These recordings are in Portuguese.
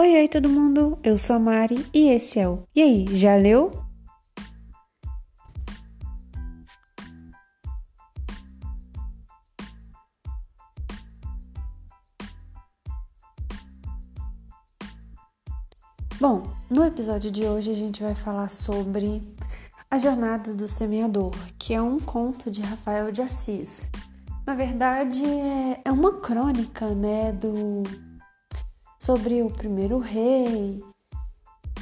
Oi, oi todo mundo, eu sou a Mari e esse é o E aí, já leu? Bom, no episódio de hoje a gente vai falar sobre A Jornada do Semeador, que é um conto de Rafael de Assis. Na verdade, é, é uma crônica, né, do sobre o primeiro rei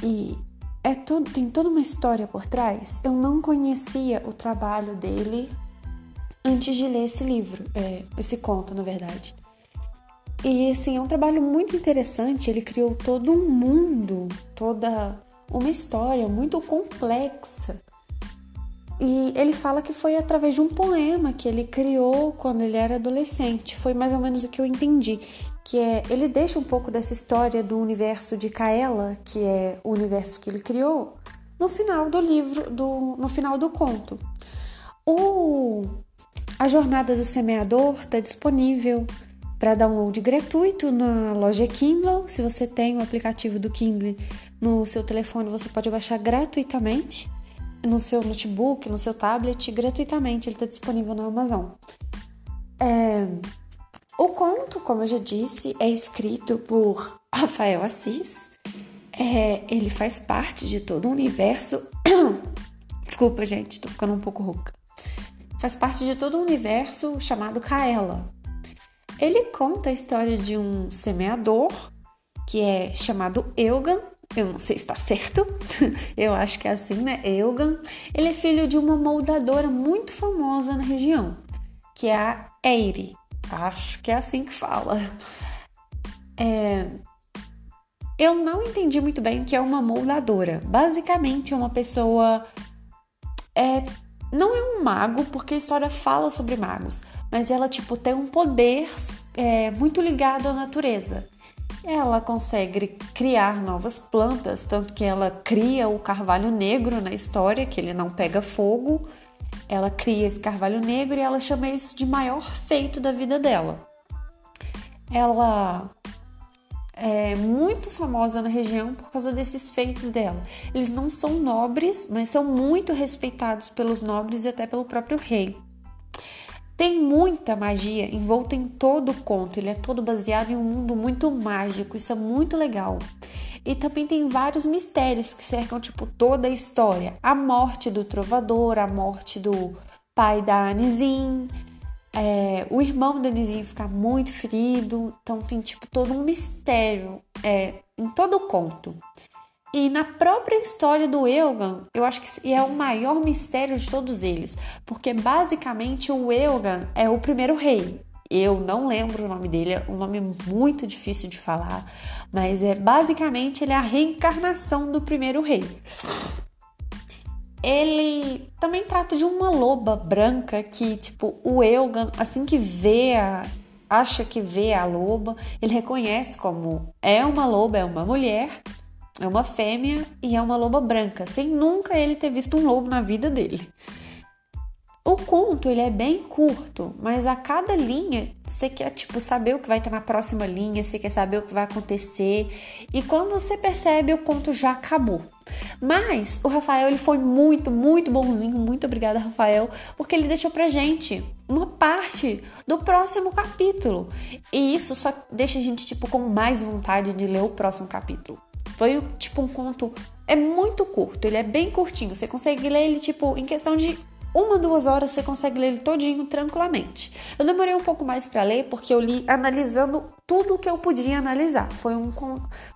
e é todo, tem toda uma história por trás. Eu não conhecia o trabalho dele antes de ler esse livro, é, esse conto, na verdade. E assim, é um trabalho muito interessante. Ele criou todo um mundo, toda uma história muito complexa. E ele fala que foi através de um poema que ele criou quando ele era adolescente. Foi mais ou menos o que eu entendi. Que é, ele deixa um pouco dessa história do universo de Kaela, que é o universo que ele criou, no final do livro, do, no final do conto. O, a Jornada do Semeador está disponível para download gratuito na loja Kindle. Se você tem o aplicativo do Kindle no seu telefone, você pode baixar gratuitamente no seu notebook, no seu tablet, gratuitamente. Ele está disponível na Amazon. É... O conto, como eu já disse, é escrito por Rafael Assis. É... Ele faz parte de todo o universo. Desculpa, gente, tô ficando um pouco rouca. Faz parte de todo o universo chamado Kaela, ele conta a história de um semeador que é chamado Eugan. Eu não sei se está certo, eu acho que é assim, né? Eugan. Ele é filho de uma moldadora muito famosa na região, que é a Eire. Acho que é assim que fala. É... Eu não entendi muito bem o que é uma moldadora. Basicamente, uma pessoa. É... Não é um mago, porque a história fala sobre magos, mas ela tipo tem um poder é, muito ligado à natureza. Ela consegue criar novas plantas, tanto que ela cria o carvalho negro na história, que ele não pega fogo. Ela cria esse carvalho negro e ela chama isso de maior feito da vida dela. Ela é muito famosa na região por causa desses feitos dela. Eles não são nobres, mas são muito respeitados pelos nobres e até pelo próprio rei. Tem muita magia envolta em todo o conto, ele é todo baseado em um mundo muito mágico, isso é muito legal. E também tem vários mistérios que cercam tipo toda a história. A morte do trovador, a morte do pai da Anisim, é, o irmão da Anisim ficar muito ferido. Então tem tipo todo um mistério é, em todo o conto. E na própria história do Elgan, eu acho que é o maior mistério de todos eles, porque basicamente o Elgan é o primeiro rei. Eu não lembro o nome dele, é um nome muito difícil de falar, mas é basicamente ele é a reencarnação do primeiro rei. Ele também trata de uma loba branca que, tipo, o Elgan, assim que vê a, acha que vê a loba, ele reconhece como é uma loba, é uma mulher, é uma fêmea e é uma loba branca, sem nunca ele ter visto um lobo na vida dele. O conto ele é bem curto, mas a cada linha você quer tipo saber o que vai estar na próxima linha, você quer saber o que vai acontecer e quando você percebe o conto já acabou. Mas o Rafael ele foi muito, muito bonzinho, muito obrigada Rafael, porque ele deixou pra gente uma parte do próximo capítulo e isso só deixa a gente tipo com mais vontade de ler o próximo capítulo. Foi tipo um conto. É muito curto, ele é bem curtinho. Você consegue ler ele, tipo, em questão de uma, duas horas, você consegue ler ele todinho tranquilamente. Eu demorei um pouco mais para ler porque eu li analisando tudo o que eu podia analisar. Foi, um,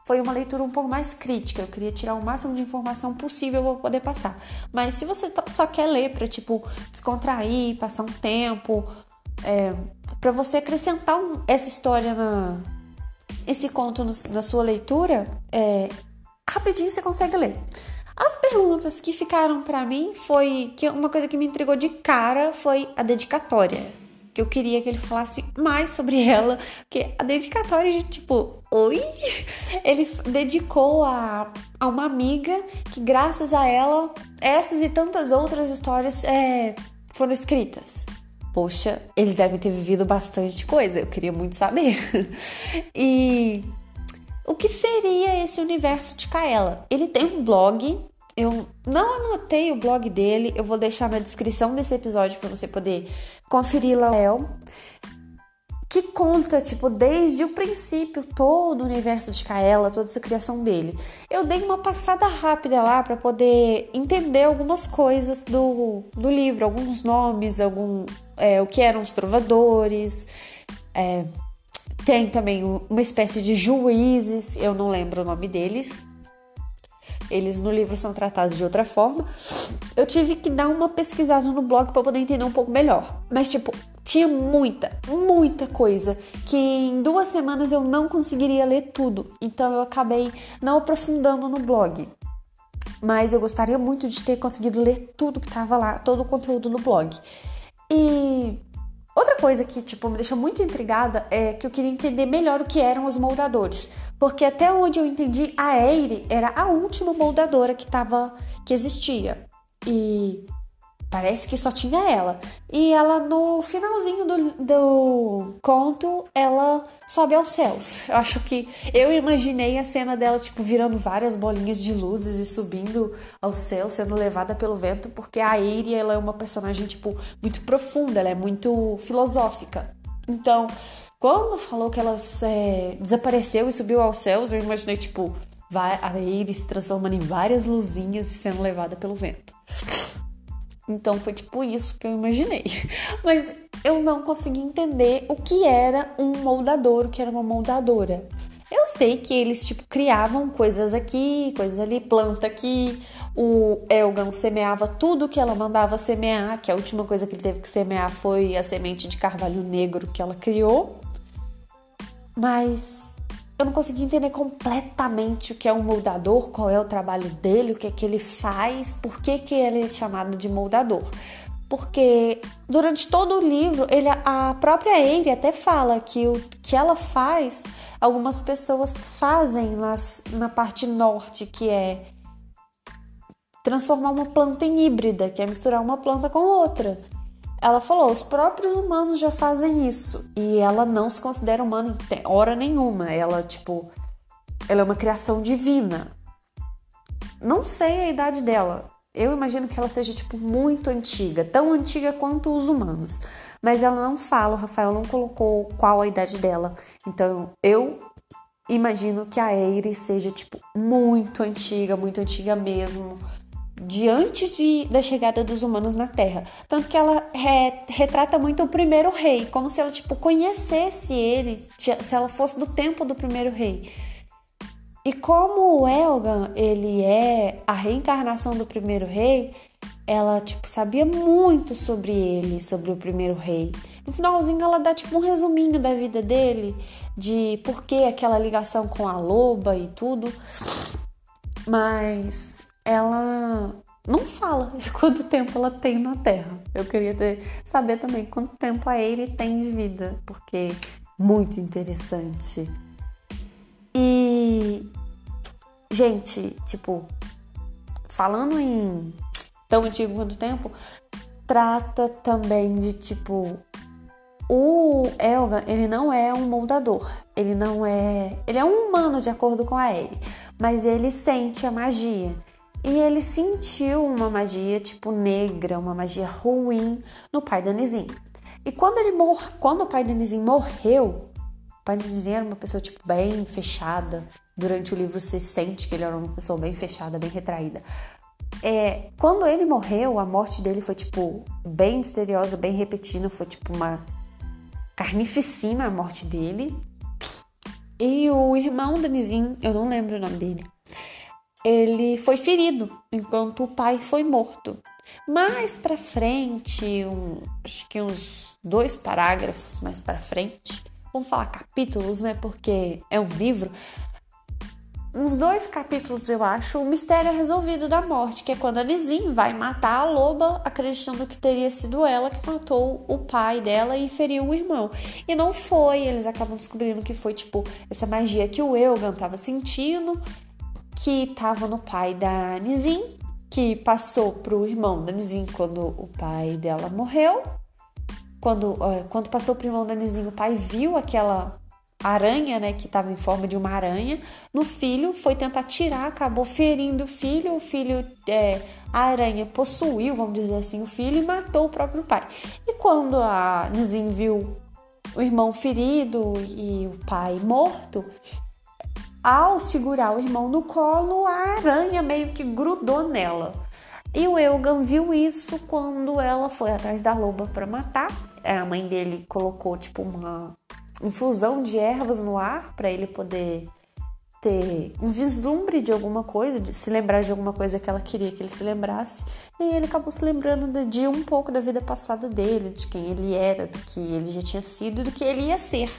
foi uma leitura um pouco mais crítica. Eu queria tirar o máximo de informação possível para poder passar. Mas se você tá, só quer ler para tipo descontrair, passar um tempo, é, para você acrescentar um, essa história na esse conto no, na sua leitura, é, rapidinho você consegue ler. As perguntas que ficaram para mim foi que uma coisa que me intrigou de cara foi a dedicatória. Que eu queria que ele falasse mais sobre ela, porque a dedicatória de tipo, oi? Ele dedicou a, a uma amiga que, graças a ela, essas e tantas outras histórias é, foram escritas poxa, eles devem ter vivido bastante coisa, eu queria muito saber. e que seria esse universo de Kaela. Ele tem um blog, eu não anotei o blog dele, eu vou deixar na descrição desse episódio para você poder conferir lá que conta, tipo, desde o princípio todo o universo de Kaela, toda essa criação dele. Eu dei uma passada rápida lá para poder entender algumas coisas do, do livro, alguns nomes, algum, é, o que eram os trovadores. É, tem também uma espécie de juízes, eu não lembro o nome deles. Eles no livro são tratados de outra forma. Eu tive que dar uma pesquisada no blog para poder entender um pouco melhor. Mas, tipo, tinha muita, muita coisa que em duas semanas eu não conseguiria ler tudo. Então eu acabei não aprofundando no blog. Mas eu gostaria muito de ter conseguido ler tudo que estava lá, todo o conteúdo no blog. E outra coisa que tipo me deixou muito intrigada é que eu queria entender melhor o que eram os moldadores, porque até onde eu entendi, a Eire era a última moldadora que tava que existia. E Parece que só tinha ela. E ela, no finalzinho do, do conto, ela sobe aos céus. Eu acho que eu imaginei a cena dela, tipo, virando várias bolinhas de luzes e subindo ao céu, sendo levada pelo vento, porque a Aire, ela é uma personagem, tipo, muito profunda, ela é muito filosófica. Então, quando falou que ela é, desapareceu e subiu aos céus, eu imaginei, tipo, a Aire se transformando em várias luzinhas e sendo levada pelo vento. Então foi tipo isso que eu imaginei. Mas eu não consegui entender o que era um moldador, o que era uma moldadora. Eu sei que eles tipo criavam coisas aqui, coisas ali, planta aqui. O Elgan semeava tudo que ela mandava semear, que a última coisa que ele teve que semear foi a semente de carvalho negro que ela criou. Mas eu não consegui entender completamente o que é um moldador, qual é o trabalho dele, o que é que ele faz, por que, que ele é chamado de moldador. Porque durante todo o livro, ele, a própria Eire até fala que o que ela faz, algumas pessoas fazem nas, na parte norte, que é transformar uma planta em híbrida, que é misturar uma planta com outra. Ela falou: os próprios humanos já fazem isso. E ela não se considera humana em hora nenhuma. Ela, tipo, ela é uma criação divina. Não sei a idade dela. Eu imagino que ela seja, tipo, muito antiga, tão antiga quanto os humanos. Mas ela não fala, o Rafael não colocou qual a idade dela. Então, eu imagino que a Eire seja, tipo, muito antiga, muito antiga mesmo de antes de, da chegada dos humanos na Terra. Tanto que ela re, retrata muito o primeiro rei, como se ela tipo conhecesse ele, se ela fosse do tempo do primeiro rei. E como o Elgan, ele é a reencarnação do primeiro rei, ela tipo sabia muito sobre ele, sobre o primeiro rei. No finalzinho ela dá tipo um resuminho da vida dele, de por que aquela ligação com a loba e tudo. Mas ela não fala de quanto tempo ela tem na Terra. Eu queria ter, saber também quanto tempo a Eire tem de vida, porque muito interessante. E gente, tipo, falando em tão antigo quanto tempo, trata também de tipo o Elga, ele não é um moldador, ele não é, ele é um humano de acordo com a Ellie, mas ele sente a magia. E ele sentiu uma magia tipo negra, uma magia ruim no pai da Nizim. E quando ele mor quando o pai da Nizim morreu, o pai da Nizim era uma pessoa tipo bem fechada. Durante o livro se sente que ele era uma pessoa bem fechada, bem retraída. É, quando ele morreu, a morte dele foi tipo bem misteriosa, bem repetida, foi tipo uma carnificina a morte dele. E o irmão da Nizim, eu não lembro o nome dele, ele foi ferido enquanto o pai foi morto. Mais para frente, um, acho que uns dois parágrafos mais para frente, vamos falar capítulos, né? Porque é um livro. Uns dois capítulos, eu acho, o mistério é resolvido da morte, que é quando a Nizim vai matar a loba, acreditando que teria sido ela que matou o pai dela e feriu o irmão. E não foi, eles acabam descobrindo que foi tipo essa magia que o Elgan estava sentindo que estava no pai da Nizim, que passou para o irmão da Nizim quando o pai dela morreu. Quando, quando passou para o irmão da Nizim, o pai viu aquela aranha, né, que estava em forma de uma aranha, no filho, foi tentar tirar, acabou ferindo o filho, o filho, é, a aranha possuiu, vamos dizer assim, o filho e matou o próprio pai. E quando a Nizin viu o irmão ferido e o pai morto, ao segurar o irmão no colo, a aranha meio que grudou nela. E o Eugan viu isso quando ela foi atrás da loba para matar. A mãe dele colocou tipo uma infusão de ervas no ar para ele poder ter um vislumbre de alguma coisa, de se lembrar de alguma coisa que ela queria que ele se lembrasse. E ele acabou se lembrando de um pouco da vida passada dele, de quem ele era, do que ele já tinha sido e do que ele ia ser.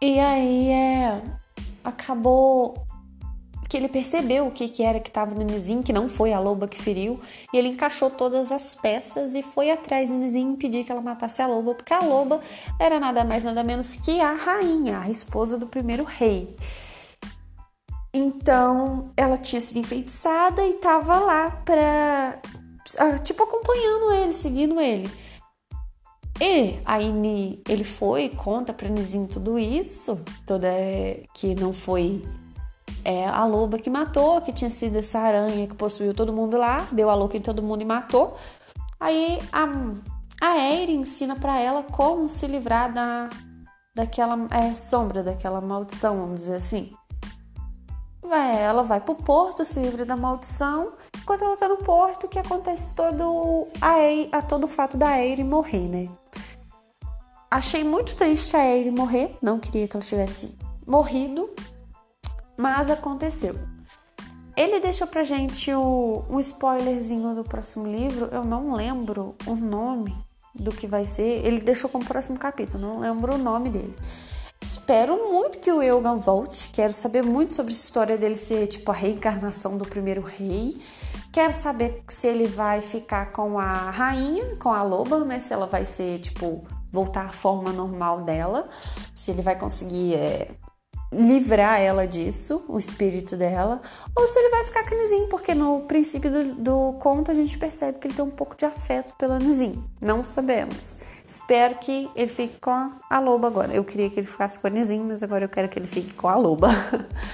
E aí é, acabou que ele percebeu o que, que era que estava no Nizim, que não foi a loba que feriu, e ele encaixou todas as peças e foi atrás do Nizim impedir que ela matasse a loba, porque a loba era nada mais nada menos que a rainha, a esposa do primeiro rei. Então, ela tinha sido enfeitiçada e estava lá pra. Ah, tipo, acompanhando ele, seguindo ele. E aí ele foi, conta pra Nizim tudo isso, toda que não foi é, a loba que matou, que tinha sido essa aranha que possuiu todo mundo lá, deu a louca em todo mundo e matou. Aí a, a Eri ensina para ela como se livrar da, daquela é, sombra, daquela maldição, vamos dizer assim. É, ela vai pro porto, se livra da maldição. Enquanto ela tá no porto, que acontece todo a, a todo o fato da Eire morrer, né? Achei muito triste a Eire morrer, não queria que ela tivesse morrido, mas aconteceu. Ele deixou pra gente o, um spoilerzinho do próximo livro, eu não lembro o nome do que vai ser. Ele deixou como próximo capítulo, não lembro o nome dele. Espero muito que o Eugan volte. Quero saber muito sobre essa história dele ser tipo a reencarnação do primeiro rei. Quero saber se ele vai ficar com a rainha, com a loba, né? Se ela vai ser tipo voltar à forma normal dela, se ele vai conseguir é, livrar ela disso, o espírito dela, ou se ele vai ficar com a Nizim, porque no princípio do, do, conto a gente percebe que ele tem um pouco de afeto pela Nizim. Não sabemos. Espero que ele fique com a, loba agora. Eu queria que ele ficasse com a Nizim, mas agora eu quero que ele fique com a loba.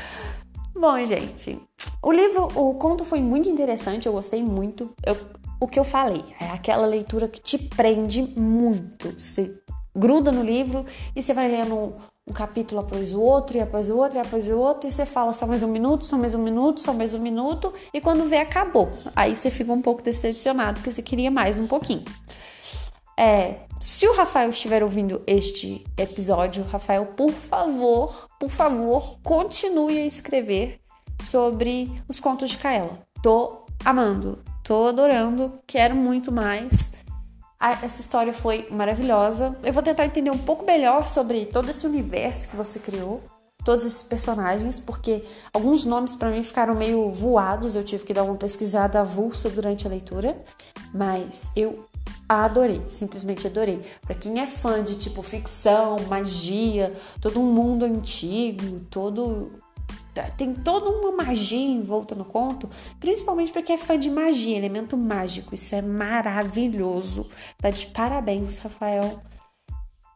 Bom, gente, o livro, o conto foi muito interessante, eu gostei muito. Eu, o que eu falei, é aquela leitura que te prende muito. Você gruda no livro e você vai lendo um capítulo após o outro, e após o outro, e após o outro, e você fala só mais um minuto, só mais um minuto, só mais um minuto, e quando vê, acabou. Aí você fica um pouco decepcionado, porque você queria mais um pouquinho. É, se o Rafael estiver ouvindo este episódio, Rafael, por favor, por favor, continue a escrever sobre os contos de Kaela. Tô amando, tô adorando, quero muito mais essa história foi maravilhosa. Eu vou tentar entender um pouco melhor sobre todo esse universo que você criou, todos esses personagens, porque alguns nomes para mim ficaram meio voados, eu tive que dar uma pesquisada avulsa durante a leitura, mas eu adorei, simplesmente adorei. Para quem é fã de tipo ficção, magia, todo um mundo antigo, todo tem toda uma magia envolta no conto, principalmente para quem é fã de magia, elemento mágico. Isso é maravilhoso. Tá de parabéns, Rafael.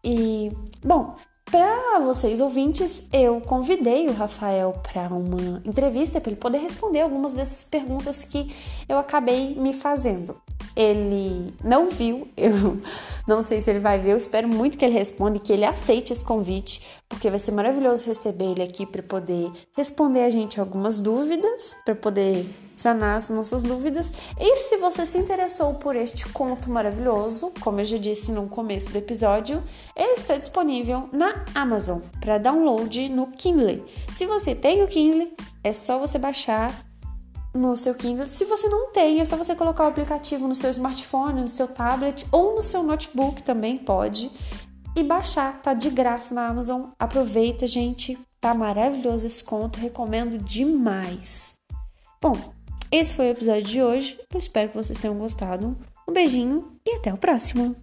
E, bom, para vocês ouvintes, eu convidei o Rafael para uma entrevista para ele poder responder algumas dessas perguntas que eu acabei me fazendo. Ele não viu, eu não sei se ele vai ver, eu espero muito que ele responda e que ele aceite esse convite, porque vai ser maravilhoso receber ele aqui para poder responder a gente algumas dúvidas, para poder sanar as nossas dúvidas. E se você se interessou por este conto maravilhoso, como eu já disse no começo do episódio, ele está disponível na Amazon para download no Kindle. Se você tem o Kindle, é só você baixar no seu Kindle. Se você não tem, é só você colocar o aplicativo no seu smartphone, no seu tablet ou no seu notebook também pode e baixar, tá de graça na Amazon. Aproveita, gente, tá maravilhoso esse conto, recomendo demais. Bom, esse foi o episódio de hoje. Eu espero que vocês tenham gostado. Um beijinho e até o próximo.